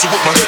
pussy with my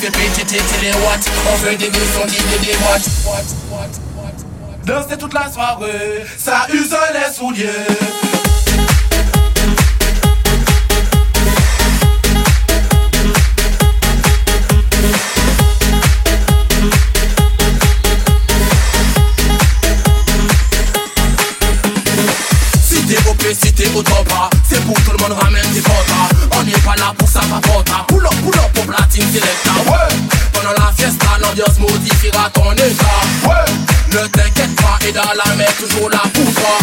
les watts. On veut des news, on dit des watts. Danser toute la soirée, ça use les souliers. Si t'es au top, c'est pour tout le monde ramène tes quotas On n'est pas là pour ça, pas Pull up au platine direct ouais. Pendant la fiesta, l'ambiance modifiera ton état. Ne t'inquiète pas, et dans la mer, toujours là pour toi.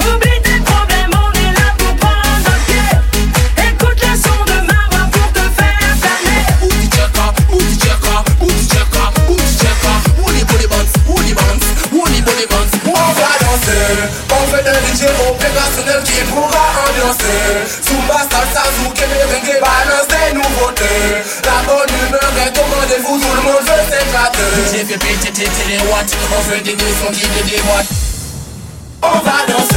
Oublie tes problèmes, on est là pour prendre un pied. Écoute le son de ma voix pour te faire planer. Outi tchaka, outi tchaka, outi tchaka, outi tchaka Woolly bully bounce, woolly bounce, woolly bully bounce On va danser, on veut un DJ opérationnel qui est pour La bonne humeur est au rendez-vous, tout le monde veut s'éclater. J'ai fait péter tes télé-watts, on veut des 210 et des watts. On va danser.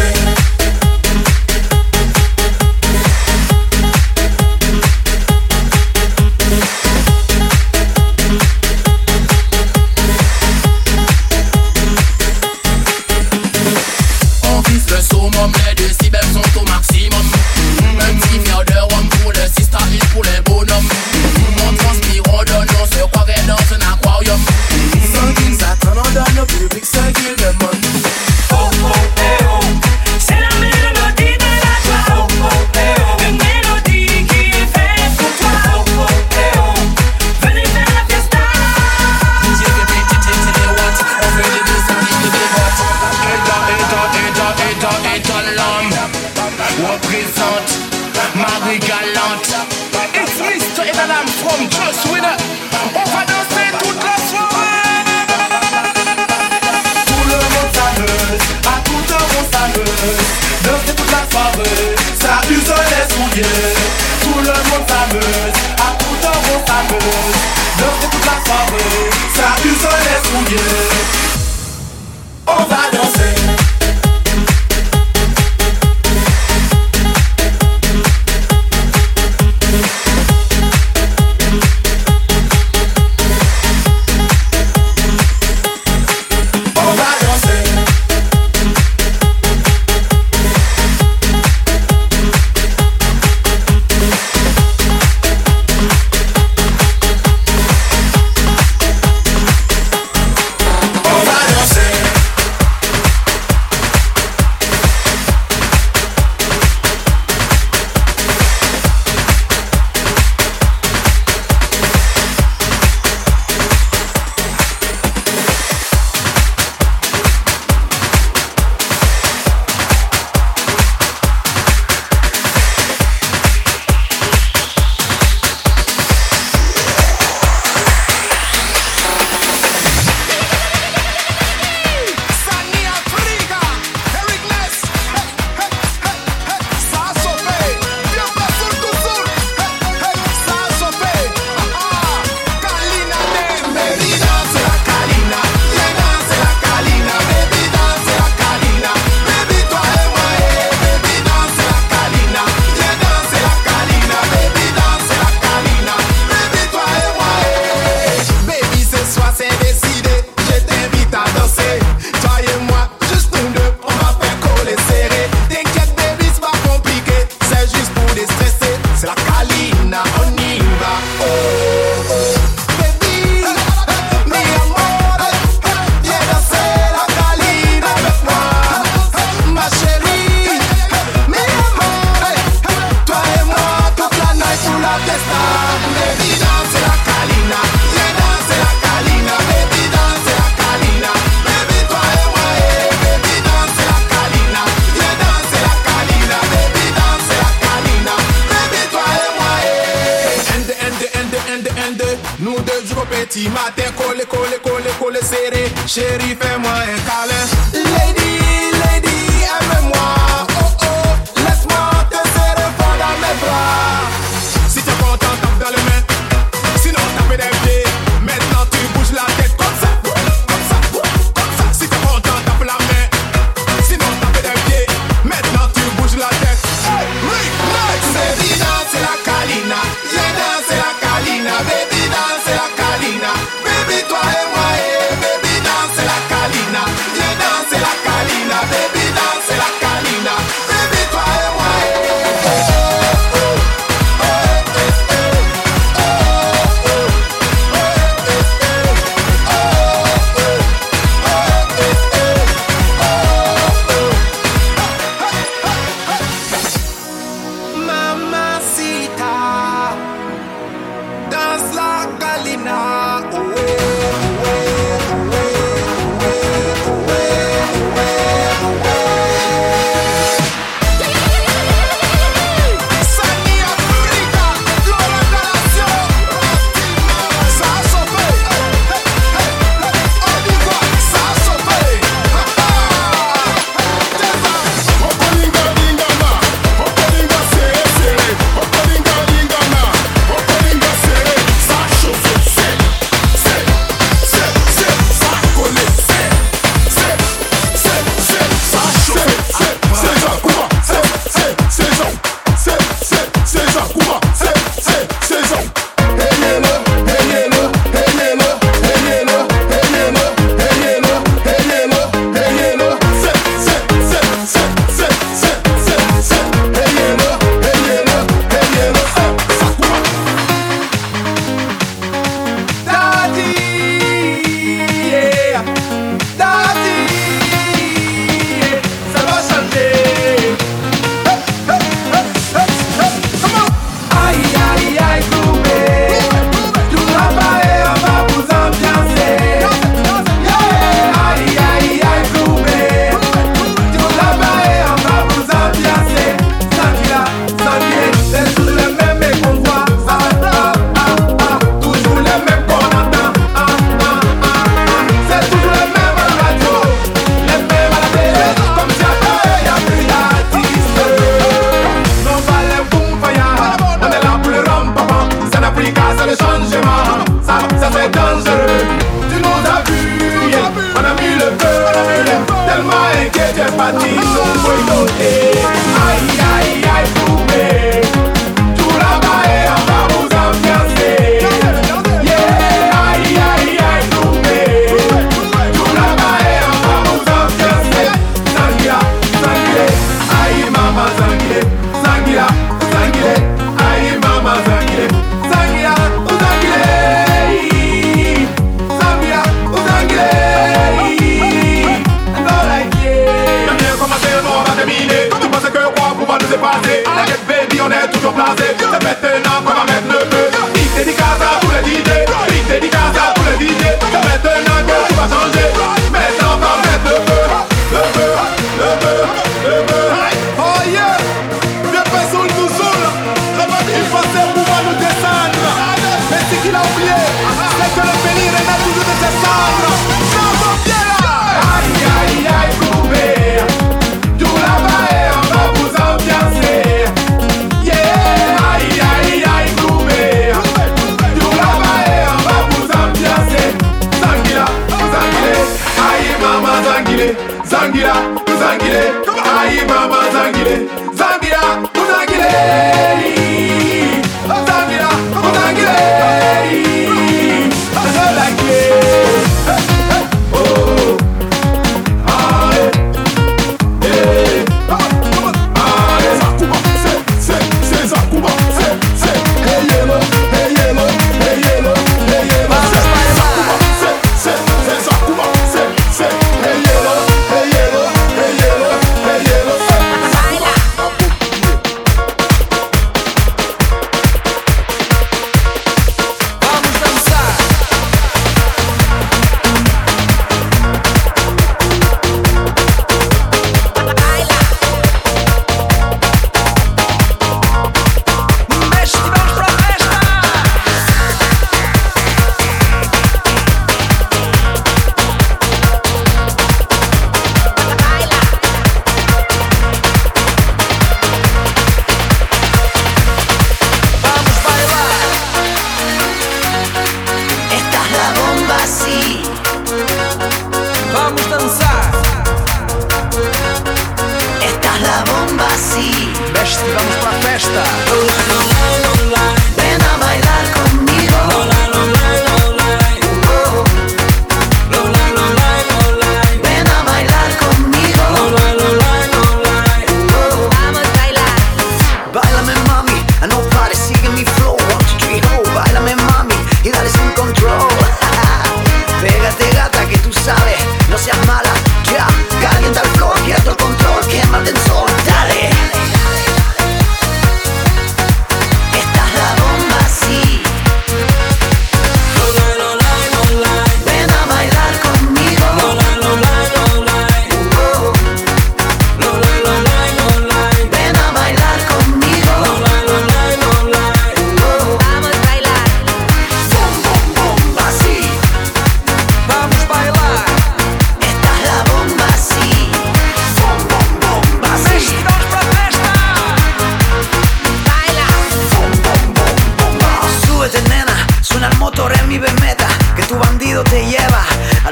Tout le monde s'amuse, à tout le monde s'amuse. Neuf de toute la soirée, ça use les souilleux.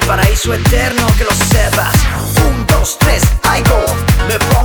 paraíso eterno que lo sepas. Un, dos, tres, I go. Me pongo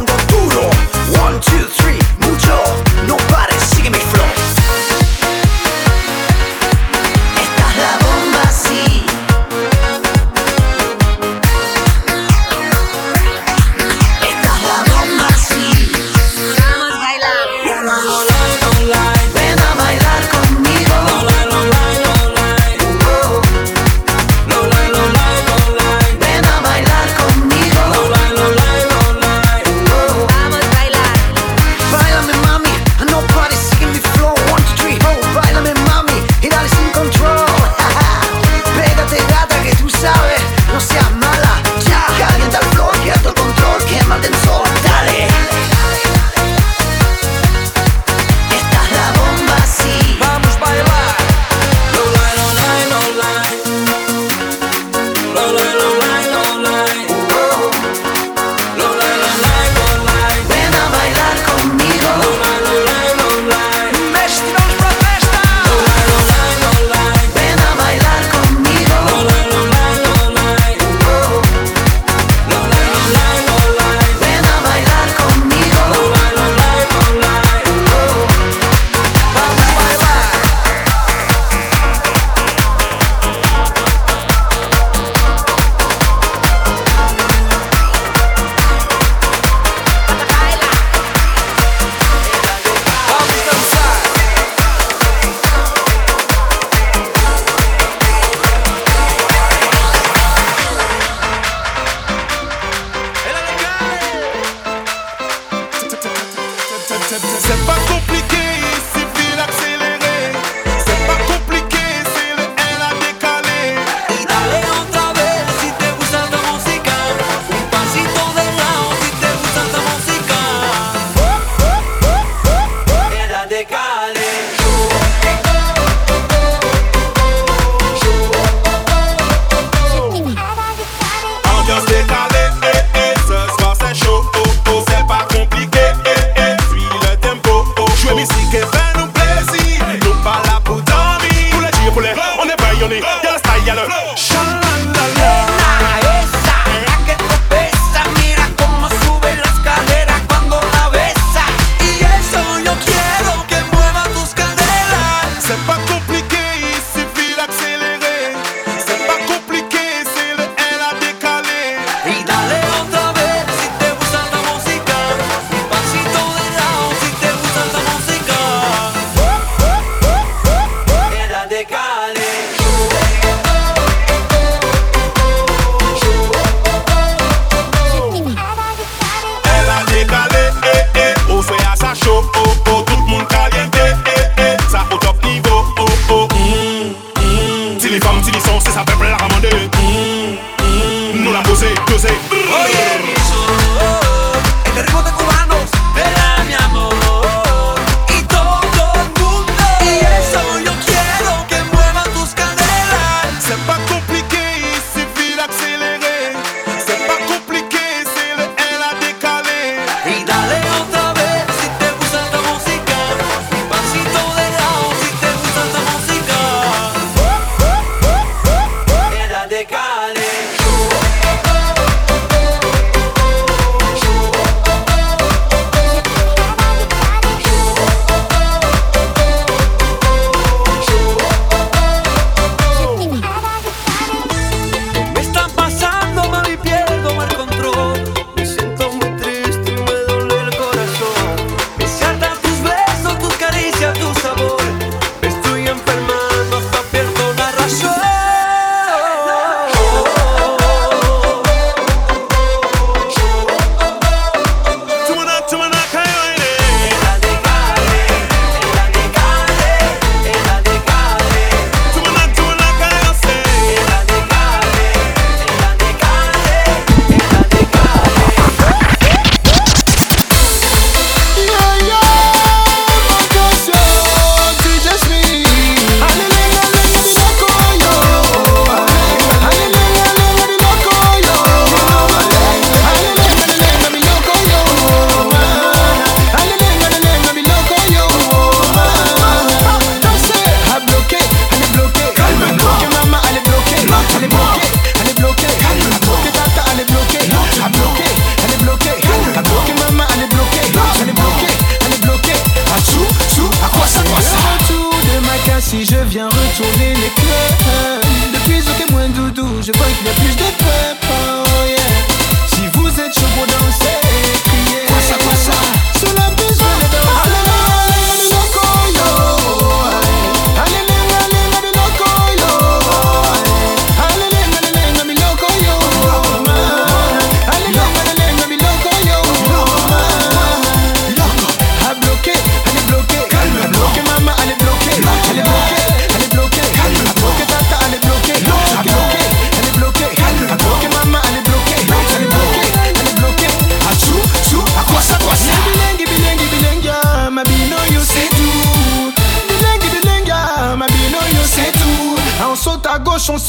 Tourner les clés Depuis que moins doudou Je vois qu'il n'y a plus de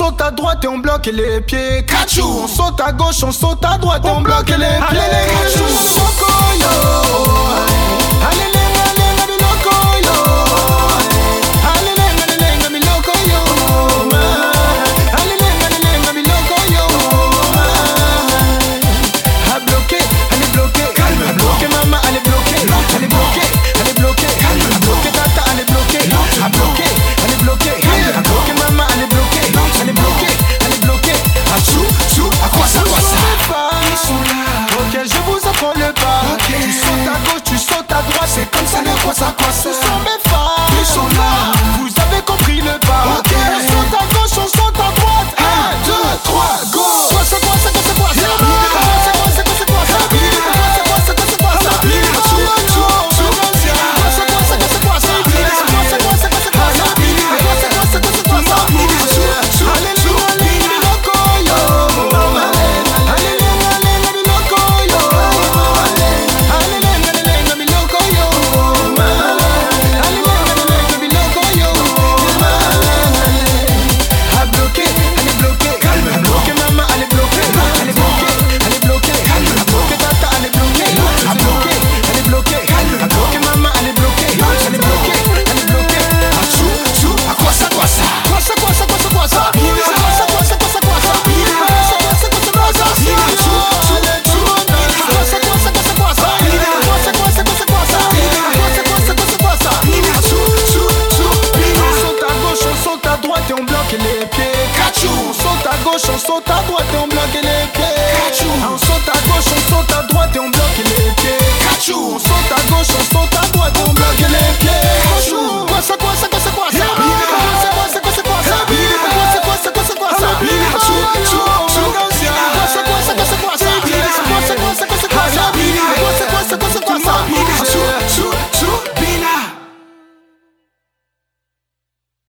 On saute à droite et on bloque les pieds. Kachou, on saute à gauche, on saute à droite et on bloque les pieds. Allez les Allez les